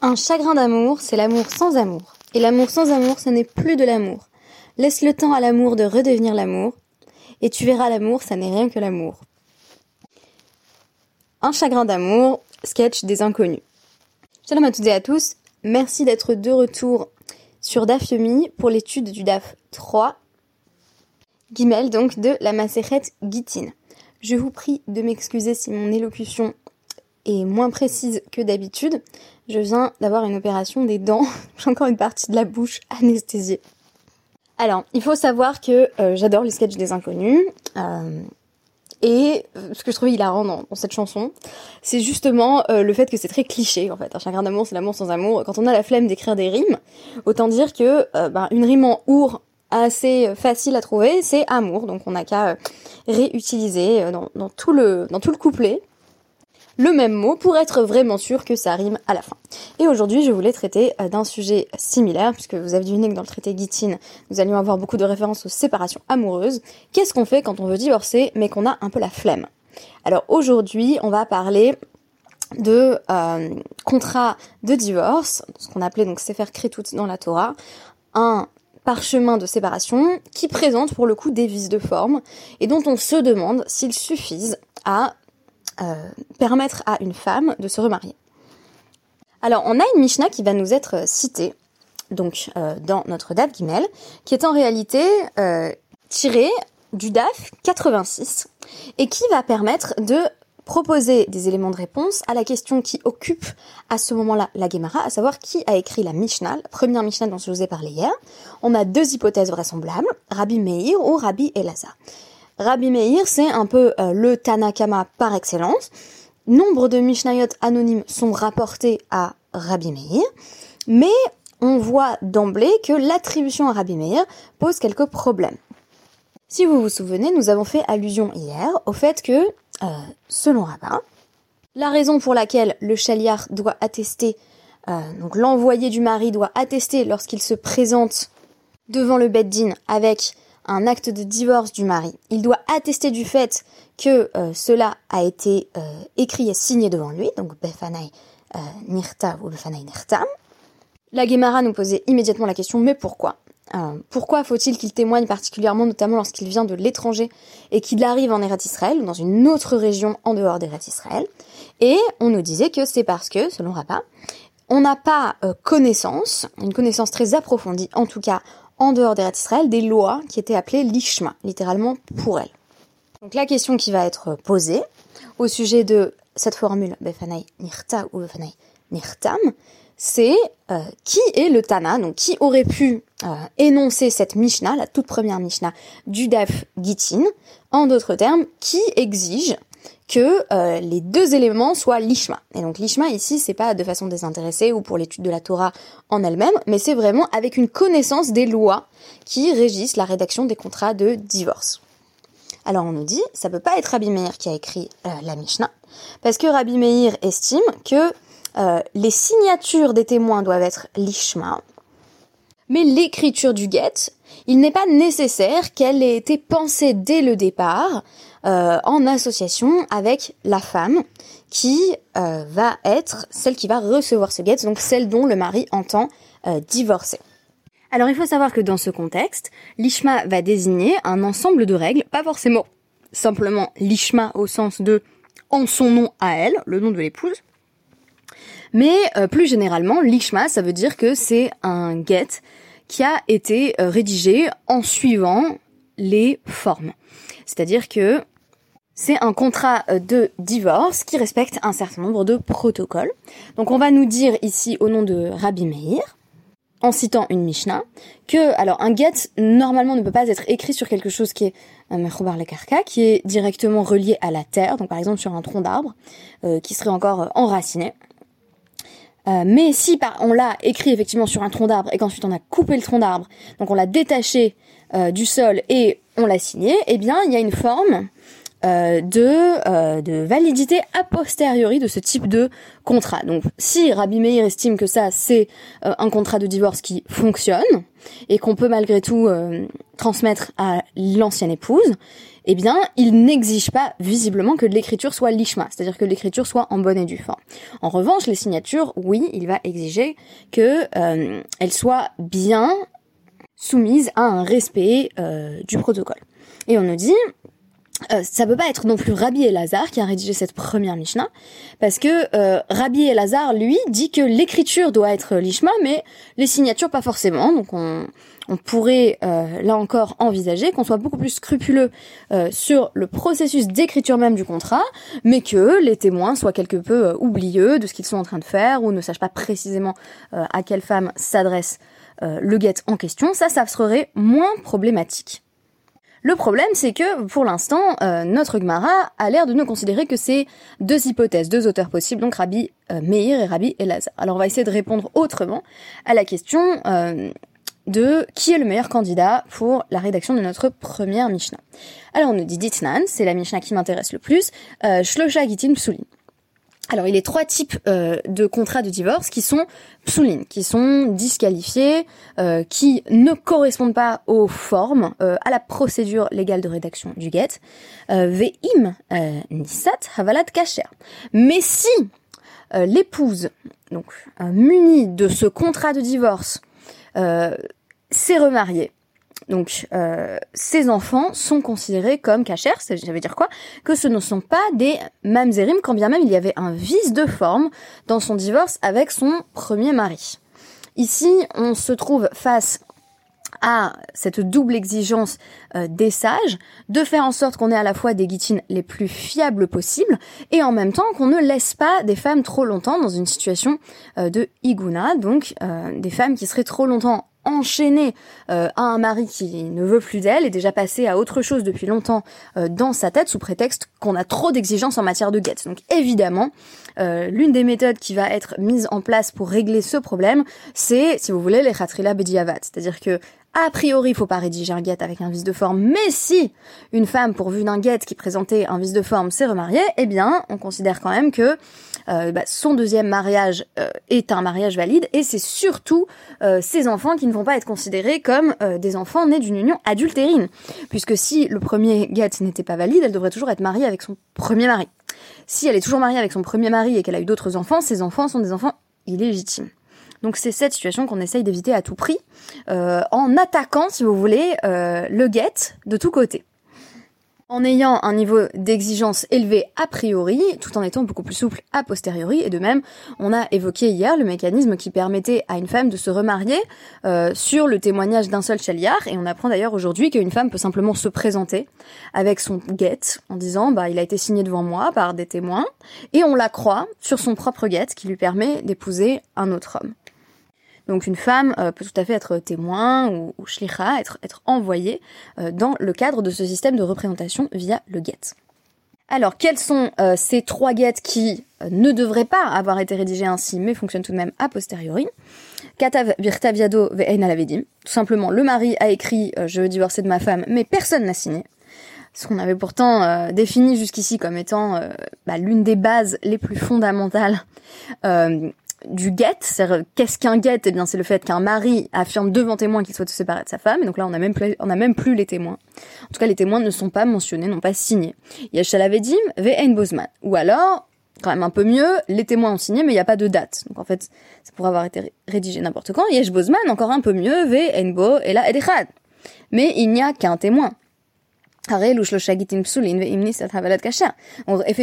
Un chagrin d'amour, c'est l'amour sans amour. Et l'amour sans amour, ce n'est plus de l'amour. Laisse le temps à l'amour de redevenir l'amour, et tu verras l'amour, ça n'est rien que l'amour. Un chagrin d'amour, sketch des inconnus. Shalom à toutes et à tous, merci d'être de retour sur DAF Yomi pour l'étude du DAF 3, Guimel donc de la Maseret Gitin. Je vous prie de m'excuser si mon élocution est moins précise que d'habitude. Je viens d'avoir une opération des dents. J'ai encore une partie de la bouche anesthésiée. Alors, il faut savoir que euh, j'adore les sketchs des inconnus. Euh, et euh, ce que je trouve hilarant dans, cette chanson, c'est justement le fait que c'est très cliché en fait. Un chagrin d'amour, c'est l'amour sans amour. Quand on a la flemme d'écrire des rimes, autant dire que bah, une rime en our assez facile à trouver, c'est amour. Donc on n'a qu'à réutiliser dans, tout le dans tout le couplet le même mot pour être vraiment sûr que ça rime à la fin. Et aujourd'hui, je voulais traiter euh, d'un sujet similaire, puisque vous avez deviné que dans le traité Gitin, nous allions avoir beaucoup de références aux séparations amoureuses. Qu'est-ce qu'on fait quand on veut divorcer, mais qu'on a un peu la flemme? Alors aujourd'hui, on va parler de euh, contrat de divorce, ce qu'on appelait donc Sefer Kretut dans la Torah, un parchemin de séparation qui présente pour le coup des vices de forme et dont on se demande s'ils suffisent à permettre à une femme de se remarier. Alors, on a une Mishnah qui va nous être citée, donc euh, dans notre DAF Gimel, qui est en réalité euh, tirée du DAF 86 et qui va permettre de proposer des éléments de réponse à la question qui occupe à ce moment-là la Gemara, à savoir qui a écrit la Mishnah, la première Mishnah dont je vous ai parlé hier. On a deux hypothèses vraisemblables, Rabbi Meir ou Rabbi Elazar. Rabbi Meir, c'est un peu euh, le Tanakama par excellence. Nombre de Mishnayot anonymes sont rapportés à Rabbi Meir, mais on voit d'emblée que l'attribution à Rabbi Meir pose quelques problèmes. Si vous vous souvenez, nous avons fait allusion hier au fait que, euh, selon Rabbin, la raison pour laquelle le chaliar doit attester, euh, donc l'envoyé du mari doit attester lorsqu'il se présente devant le Beddin avec un acte de divorce du mari. Il doit attester du fait que euh, cela a été euh, écrit et signé devant lui, donc Befanai euh, Nirta ou Befanai Nirtam. La Gemara nous posait immédiatement la question, mais pourquoi? Pourquoi faut-il qu'il témoigne particulièrement, notamment lorsqu'il vient de l'étranger et qu'il arrive en Eretz Israël, ou dans une autre région en dehors d'Eretz Israël? Et on nous disait que c'est parce que, selon Rappa, on n'a pas connaissance, une connaissance très approfondie, en tout cas en dehors des Israël des lois qui étaient appelées l'ishma, littéralement pour elle. Donc la question qui va être posée au sujet de cette formule Befanai Nirta ou Befanai Nirtam, c'est euh, qui est le Tana, donc qui aurait pu euh, énoncer cette Mishnah, la toute première Mishnah du Daf Gitin, en d'autres termes, qui exige que euh, les deux éléments soient l'ishma. Et donc l'ishma ici, c'est pas de façon désintéressée ou pour l'étude de la Torah en elle-même, mais c'est vraiment avec une connaissance des lois qui régissent la rédaction des contrats de divorce. Alors on nous dit, ça peut pas être Rabbi Meir qui a écrit euh, la Mishnah, parce que Rabbi Meir estime que euh, les signatures des témoins doivent être l'ishma, mais l'écriture du get, il n'est pas nécessaire qu'elle ait été pensée dès le départ euh, en association avec la femme qui euh, va être celle qui va recevoir ce get, donc celle dont le mari entend euh, divorcer. Alors il faut savoir que dans ce contexte, l'ishma va désigner un ensemble de règles, pas forcément simplement l'ishma au sens de en son nom à elle, le nom de l'épouse, mais plus généralement, l'ishma, ça veut dire que c'est un get qui a été rédigé en suivant les formes. C'est-à-dire que c'est un contrat euh, de divorce qui respecte un certain nombre de protocoles. Donc on va nous dire ici au nom de Rabbi Meir, en citant une Mishnah, que alors un get normalement ne peut pas être écrit sur quelque chose qui est un euh, karka, qui est directement relié à la terre, donc par exemple sur un tronc d'arbre, euh, qui serait encore enraciné. mais si on l'a écrit effectivement sur un tronc d'arbre et qu'ensuite on a coupé le tronc d'arbre, donc on l'a détaché du sol et on l'a signé, eh bien il y a une forme euh, de, euh, de validité a posteriori de ce type de contrat. Donc si Rabbi Meir estime que ça c'est euh, un contrat de divorce qui fonctionne et qu'on peut malgré tout transmettre à l'ancienne épouse, eh bien, il n'exige pas visiblement que l'écriture soit lishma, c'est-à-dire que l'écriture soit en bonne et due forme. En revanche, les signatures, oui, il va exiger que elles soient bien soumises à un respect euh, du protocole. Et on nous dit, euh, ça peut pas être non plus Rabbi Elazar qui a rédigé cette première Mishnah, parce que euh, Rabbi Elazar, lui, dit que l'écriture doit être lishma, mais les signatures pas forcément. Donc on, on pourrait euh, là encore envisager qu'on soit beaucoup plus scrupuleux euh, sur le processus d'écriture même du contrat, mais que les témoins soient quelque peu oublieux de ce qu'ils sont en train de faire ou ne sachent pas précisément à quelle femme s'adresse le guet en question. Ça, ça serait moins problématique. Le problème, c'est que pour l'instant, euh, notre Gemara a l'air de ne considérer que ces deux hypothèses, deux auteurs possibles, donc Rabbi euh, Meir et Rabbi Elazar. Alors on va essayer de répondre autrement à la question euh, de qui est le meilleur candidat pour la rédaction de notre première Mishnah. Alors on nous dit Ditnan, c'est la Mishnah qui m'intéresse le plus, Shlosha Gitin Psulin. Alors, il y a trois types euh, de contrats de divorce qui sont psoulines, qui sont disqualifiés, euh, qui ne correspondent pas aux formes, euh, à la procédure légale de rédaction du get. Ve'im nisat havalat kacher. Mais si l'épouse, donc munie de ce contrat de divorce, s'est remariée donc, euh, ces enfants sont considérés comme cachers, ça veut dire quoi? Que ce ne sont pas des mamzerim, quand bien même il y avait un vice de forme dans son divorce avec son premier mari. Ici, on se trouve face à cette double exigence euh, des sages, de faire en sorte qu'on ait à la fois des guitines les plus fiables possibles, et en même temps qu'on ne laisse pas des femmes trop longtemps dans une situation euh, de iguna, donc des femmes qui seraient trop longtemps enchaînée euh, à un mari qui ne veut plus d'elle et déjà passée à autre chose depuis longtemps euh, dans sa tête sous prétexte qu'on a trop d'exigences en matière de guette. Donc évidemment, euh, l'une des méthodes qui va être mise en place pour régler ce problème, c'est, si vous voulez, les khatrila bediavat. C'est-à-dire que a priori, faut pas rédiger un guet avec un vice de forme, mais si une femme pourvue d'un guet qui présentait un vice de forme s'est remariée, eh bien, on considère quand même que euh, bah, son deuxième mariage euh, est un mariage valide, et c'est surtout euh, ces enfants qui ne vont pas être considérés comme des enfants nés d'une union adultérine, puisque si le premier guet n'était pas valide, elle devrait toujours être mariée avec son premier mari. Si elle est toujours mariée avec son premier mari et qu'elle a eu d'autres enfants, ces enfants sont des enfants illégitimes. Donc c'est cette situation qu'on essaye d'éviter à tout prix, euh, en attaquant, si vous voulez, euh, le get de tous côtés. En ayant un niveau d'exigence élevé a priori, tout en étant beaucoup plus souple a posteriori, et de même, on a évoqué hier le mécanisme qui permettait à une femme de se remarier euh, sur le témoignage d'un seul chaliard, et on apprend d'ailleurs aujourd'hui qu'une femme peut simplement se présenter avec son get en disant bah il a été signé devant moi par des témoins, et on la croit sur son propre get qui lui permet d'épouser un autre homme. Donc une femme euh, peut tout à fait être témoin ou, ou être, envoyée euh, dans le cadre de ce système de représentation via le get. Alors, quels sont euh, ces trois guettes qui ne devraient pas avoir été rédigés ainsi, mais fonctionnent tout de même a posteriori? Katav virtaviado ve'ein. Tout simplement, le mari a écrit Je veux divorcer de ma femme », mais personne n'a signé. Ce qu'on avait pourtant défini jusqu'ici comme étant bah, l'une des bases les plus fondamentales du get, c'est qu'est-ce qu'un get Eh bien, c'est le fait qu'un mari affirme devant témoin qu'il souhaite se séparer de sa femme. Et donc là, on a même plus, les témoins. En tout cas, les témoins ne sont pas mentionnés, n'ont pas signé. Il y a Shalavedim, Ve'en Bozman. Ou alors, quand même un peu mieux, les témoins ont signé, mais il n'y a pas de date. Donc en fait, ça pourrait avoir été rédigé n'importe quand. Yesh Bozman, encore un peu mieux, Ve'en Bo, et là. Mais il n'y a qu'un témoin. Effet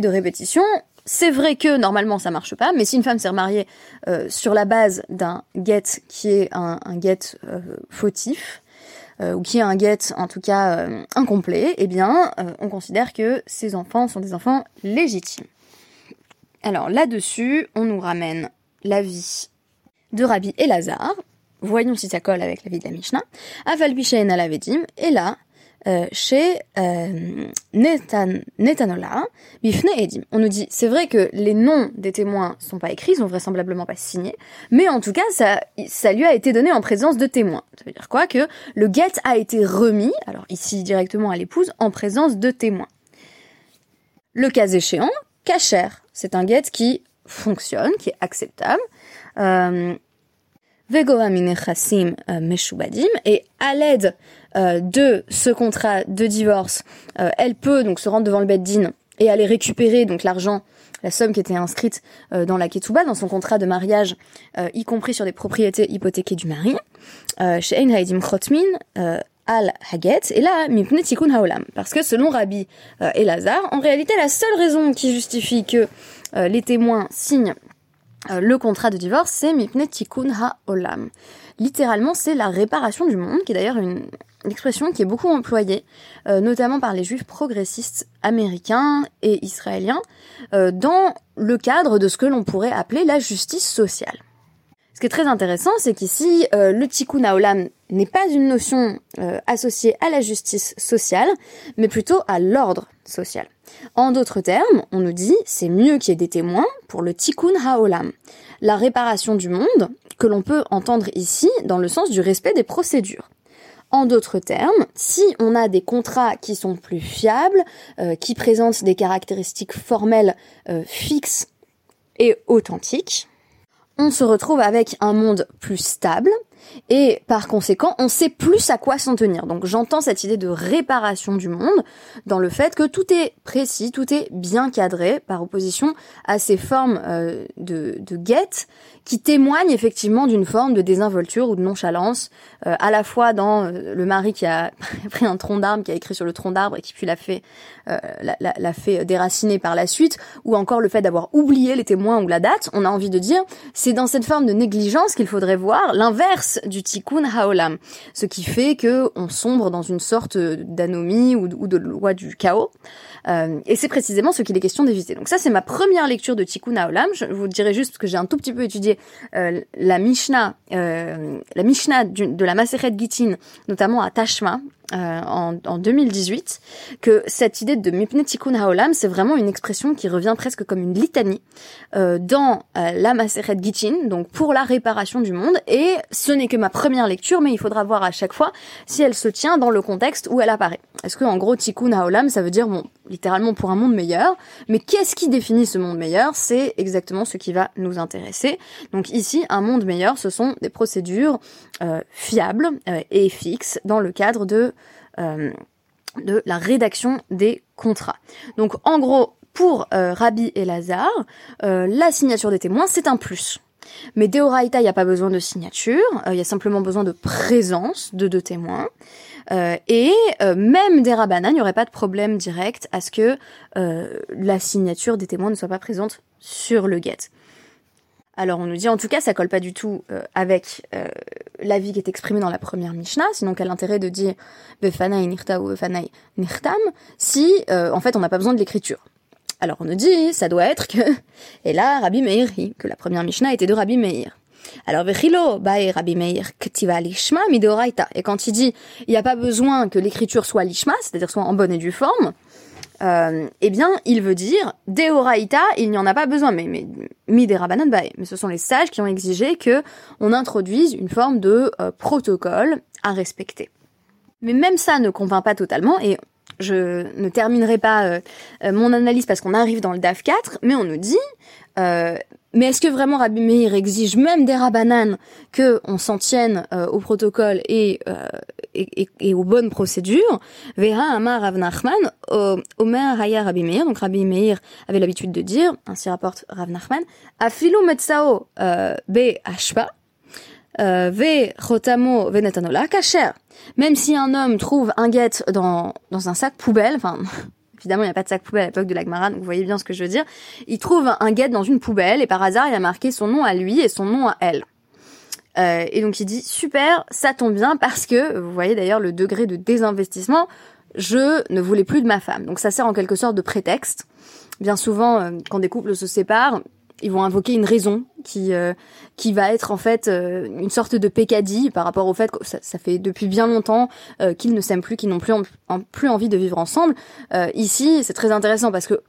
de répétition, c'est vrai que normalement ça marche pas, mais si une femme s'est remariée euh, sur la base d'un get qui est un, un get euh, fautif, euh, ou qui est un get en tout cas incomplet, eh bien on considère que ces enfants sont des enfants légitimes. Alors là-dessus, on nous ramène la vie de Rabbi Elazar. Voyons si ça colle avec la vie de la Mishnah. Aval Alavedim, et là, chez euh, Netanola, Bifne Edim. On nous dit, c'est vrai que les noms des témoins sont pas écrits, sont vraisemblablement pas signés, mais en tout cas, ça, ça lui a été donné en présence de témoins. Ça veut dire quoi Que le get a été remis, alors ici directement à l'épouse, en présence de témoins. Le cas échéant, Kacher, c'est un get qui fonctionne, qui est acceptable. Euh, euh, et à l'aide de ce contrat de divorce, elle peut donc se rendre devant le Beddin et aller récupérer donc l'argent la somme qui était inscrite dans la ketouba, dans son contrat de mariage, y compris sur des propriétés hypothéquées du mari. Chez Ein Haidim Krotmin, al Haget, et là, mipne tikkun haolam. Parce que selon Rabbi euh, Elazar, en réalité, la seule raison qui justifie que euh, les témoins signent euh, le contrat de divorce, c'est mipne tikkun haolam. Littéralement, c'est la réparation du monde, qui est d'ailleurs une, expression qui est beaucoup employée, notamment par les juifs progressistes américains et israéliens, dans le cadre de ce que l'on pourrait appeler la justice sociale. Ce qui est très intéressant, c'est qu'ici, euh, le tikkun haolam n'est pas une notion euh, associée à la justice sociale, mais plutôt à l'ordre social. En d'autres termes, on nous dit c'est mieux qu'il y ait des témoins pour le tikkun haolam, la réparation du monde, que l'on peut entendre ici dans le sens du respect des procédures. En d'autres termes, si on a des contrats qui sont plus fiables, euh, qui présentent des caractéristiques formelles fixes et authentiques, on se retrouve avec un monde plus stable et par conséquent, on sait plus à quoi s'en tenir. Donc j'entends cette idée de réparation du monde dans le fait que tout est précis, tout est bien cadré par opposition à ces formes euh, de, de guette qui témoignent effectivement d'une forme de désinvolture ou de nonchalance, euh, à la fois dans euh, le mari qui a pris un tronc d'arbre, qui a écrit sur le tronc d'arbre et qui puis l'a fait, l'a, fait déraciner par la suite, ou encore le fait d'avoir oublié les témoins ou la date. On a envie de dire, c'est dans cette forme de négligence qu'il faudrait voir l'inverse du tikkun haolam, ce qui fait que on sombre dans une sorte d'anomie ou, de loi du chaos. Euh, et c'est précisément ce qu'il est question d'éviter. Donc ça, c'est ma première lecture de Tikkun Haolam. Je vous dirai juste que j'ai un tout petit peu étudié euh, la Mishnah, euh, la Mishnah de la Maseret Gittin, notamment à Tashma, euh, en, en, 2018 que cette idée de Mipne Tikkun Haolam, c'est vraiment une expression qui revient presque comme une litanie euh, dans euh, la Maseret Gittin, donc pour la réparation du monde. Et ce n'est que ma première lecture, mais il faudra voir à chaque fois si elle se tient dans le contexte où elle apparaît. Est-ce que en gros Tikkun Haolam, ça veut dire bon, littéralement pour un monde meilleur, mais qu'est-ce qui définit ce monde meilleur? C'est exactement ce qui va nous intéresser. Donc ici, un monde meilleur, ce sont des procédures fiables et fixes dans le cadre de euh, de la rédaction des contrats. Donc en gros, pour euh, Rabbi et Lazare, euh, la signature des témoins, c'est un plus. Mais Deoraita, il n'y a pas besoin de signature, il y a simplement besoin de présence de deux témoins. et même des rabanan, il n'y aurait pas de problème direct à ce que la signature des témoins ne soit pas présente sur le get. Alors on nous dit en tout cas ça colle pas du tout euh, avec euh, l'avis qui est exprimé dans la première Mishnah, sinon quel intérêt de dire Befanai nirta ou Befanai nirtam si euh, en fait on n'a pas besoin de l'écriture. Alors on nous dit ça doit être que et là Rabbi Meir que la première Mishnah était de Rabbi Meir. Alors Vechilo bae Rabbi Meir ktiva lishma midoraita et quand il dit il n'y a pas besoin que l'écriture soit lishma, c'est-à-dire soit en bonne et due forme, euh, eh bien, il veut dire Deoraita, il n'y en a pas besoin, mais mais mi mais ce sont les sages qui ont exigé que on introduise une forme de euh, protocole à respecter. Mais même ça ne convainc pas totalement et je ne terminerai pas euh, mon analyse parce qu'on arrive dans le DAF 4, mais on nous dit mais est-ce que vraiment Rabbi Meir exige même des rabbananes que on s'en tienne euh, au protocole et, euh, et, et, aux bonnes procédures? Vera Amar Rav Nachman, Omer Haya Rabbi Meir, donc Rabbi Meir avait l'habitude de dire, ainsi rapporte Rav Nachman, Afilu Metzao euh, Be Ashpa, Ve Chotamo Venetanola Kacher. Même si un homme trouve un guet dans, dans un sac poubelle, enfin évidemment, il n'y a pas de sac poubelle à l'époque de l'Agmara, donc vous voyez bien ce que je veux dire. Il trouve un guet dans une poubelle et par hasard, il a marqué son nom à lui et son nom à elle. Euh, et donc il dit super, ça tombe bien parce que vous voyez d'ailleurs le degré de désinvestissement. Je ne voulais plus de ma femme. Donc ça sert en quelque sorte de prétexte. Bien souvent, euh, quand des couples se séparent, ils vont invoquer une raison qui euh, qui va être en fait euh, une sorte de pécadille par rapport au fait que ça, ça fait depuis bien longtemps euh, qu'ils ne s'aiment plus, qu'ils n'ont plus plus envie de vivre ensemble. ici, c'est très intéressant parce que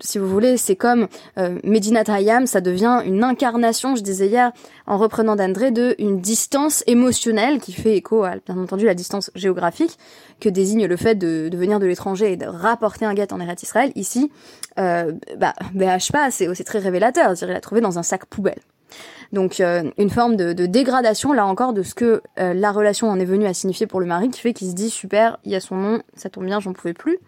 si vous voulez, c'est comme Medina Hayam, ça devient une incarnation, je disais hier en reprenant d'André, de une distance émotionnelle qui fait écho à bien entendu la distance géographique que désigne le fait de, de venir de l'étranger et de rapporter un guet en Eretz Israël. Ici, euh, bah, BHPA, c'est aussi très révélateur. Il l'a trouvé dans un sac poubelle. Donc une forme de, dégradation là encore de ce que la relation en est venue à signifier pour le mari, qui fait qu'il se dit super, il y a son nom, ça tombe bien, j'en pouvais plus.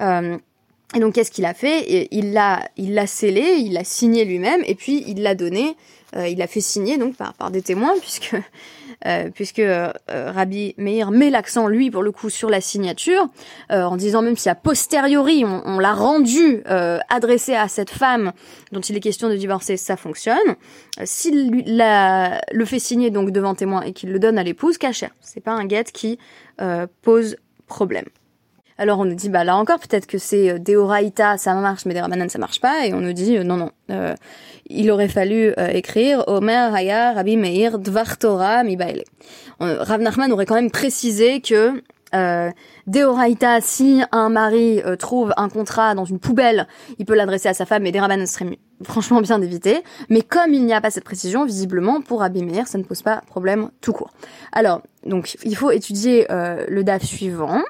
et donc qu'est-ce qu'il a fait? Il l'a, il l'a scellé, il l'a signé lui-même, et puis il l'a donné, il l'a fait signer donc par, par des témoins, puisque euh, puisque euh, Rabbi Meir met l'accent, lui, pour le coup, sur la signature, euh, en disant même si a posteriori on, l'a rendu adressé à cette femme dont il est question de divorcer, ça fonctionne. S'il le fait signer donc devant témoin et qu'il le donne à l'épouse, cachère. C'est pas un guet qui pose problème. Alors on nous dit bah là encore peut-être que c'est euh, Deoraita ça marche mais des Ramanan ça marche pas et on nous dit euh, non non euh, il aurait fallu écrire Omer Haya Rabbi Meir Dvar Torah Mibaele. Rav Nachman aurait quand même précisé que euh, si un mari trouve un contrat dans une poubelle, il peut l'adresser à sa femme, mais des serait franchement bien d'éviter. Mais comme il n'y a pas cette précision, visiblement, pour Rabbi Meir, ça ne pose pas problème tout court. Alors, donc, il faut étudier le DAF suivant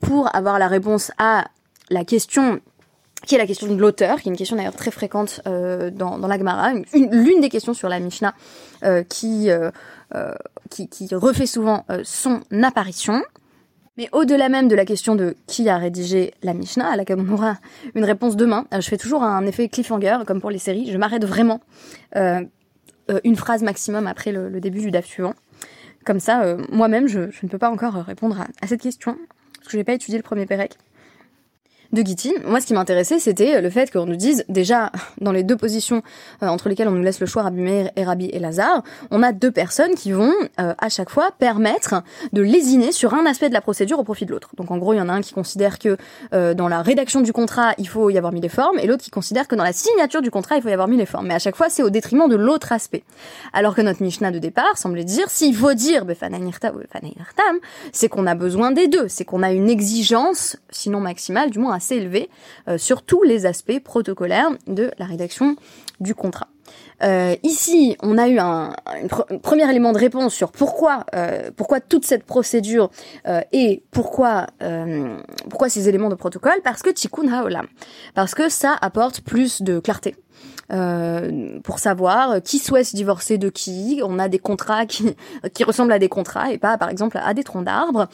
pour avoir la réponse à la question qui est la question de l'auteur, qui est une question d'ailleurs très fréquente euh, dans, dans la Gemara, l'une des questions sur la Mishnah euh, euh, qui, qui, refait souvent son apparition. Mais au-delà même de la question de qui a rédigé la Mishnah, à laquelle on aura une réponse demain, je fais toujours un effet cliffhanger, comme pour les séries, je m'arrête vraiment une phrase maximum après le, début du DAF suivant. Comme ça, moi-même, je, je, ne peux pas encore répondre à, à cette question parce que j'ai pas étudié le premier Pérec de Gitin. Moi, ce qui m'intéressait, c'était le fait qu'on nous dise, déjà, dans les deux positions euh, entre lesquelles on nous laisse le choix, Rabbi Meir et Rabbi Elazar, on a deux personnes qui vont, euh, à chaque fois, permettre de lésiner sur un aspect de la procédure au profit de l'autre. Donc, en gros, il y en a un qui considère que euh, dans la rédaction du contrat, il faut y avoir mis les formes, et l'autre qui considère que dans la signature du contrat, il faut y avoir mis les formes. Mais à chaque fois, c'est au détriment de l'autre aspect. Alors que notre Mishnah de départ semblait dire, s'il faut dire c'est qu'on a besoin des deux, c'est qu'on a une exigence, sinon maximale, du moins assez euh, sur tous les aspects protocolaires de la rédaction du contrat. Euh, ici, on a eu un, premier élément de réponse sur pourquoi, euh, pourquoi toute cette procédure et pourquoi, pourquoi ces éléments de protocole, parce que tikkun haolam, parce que ça apporte plus de clarté. pour savoir qui souhaite divorcer de qui, on a des contrats qui, qui ressemblent à des contrats et pas par exemple à des troncs d'arbres.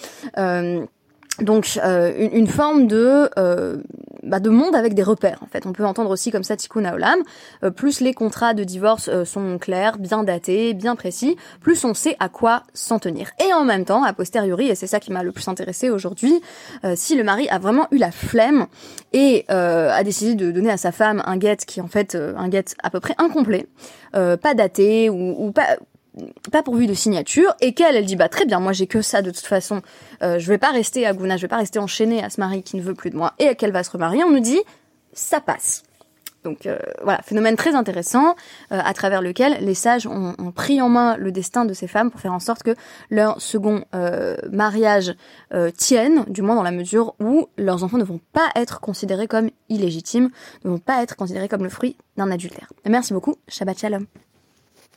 Donc euh, une, forme de euh, bah, de monde avec des repères en fait. On peut entendre aussi comme ça tikkun haolam. Euh, plus les contrats de divorce sont clairs, bien datés, bien précis, plus on sait à quoi s'en tenir. Et en même temps, a posteriori, et c'est ça qui m'a le plus intéressé aujourd'hui, si le mari a vraiment eu la flemme et a décidé de donner à sa femme un guet qui est en fait un guet à peu près incomplet, pas daté ou, ou pas pas pourvu de signature et qu'elle elle dit bah très bien moi j'ai que ça de toute façon. Euh, je vais pas rester à Gouna je vais pas rester enchaînée à ce mari qui ne veut plus de moi et qu'elle va se remarier. On nous dit ça passe. Donc euh, voilà phénomène très intéressant euh, à travers lequel les sages ont, ont, pris en main le destin de ces femmes pour faire en sorte que leur second mariage tienne du moins dans la mesure où leurs enfants ne vont pas être considérés comme illégitimes ne vont pas être considérés comme le fruit d'un adultère. Merci beaucoup. Shabbat Shalom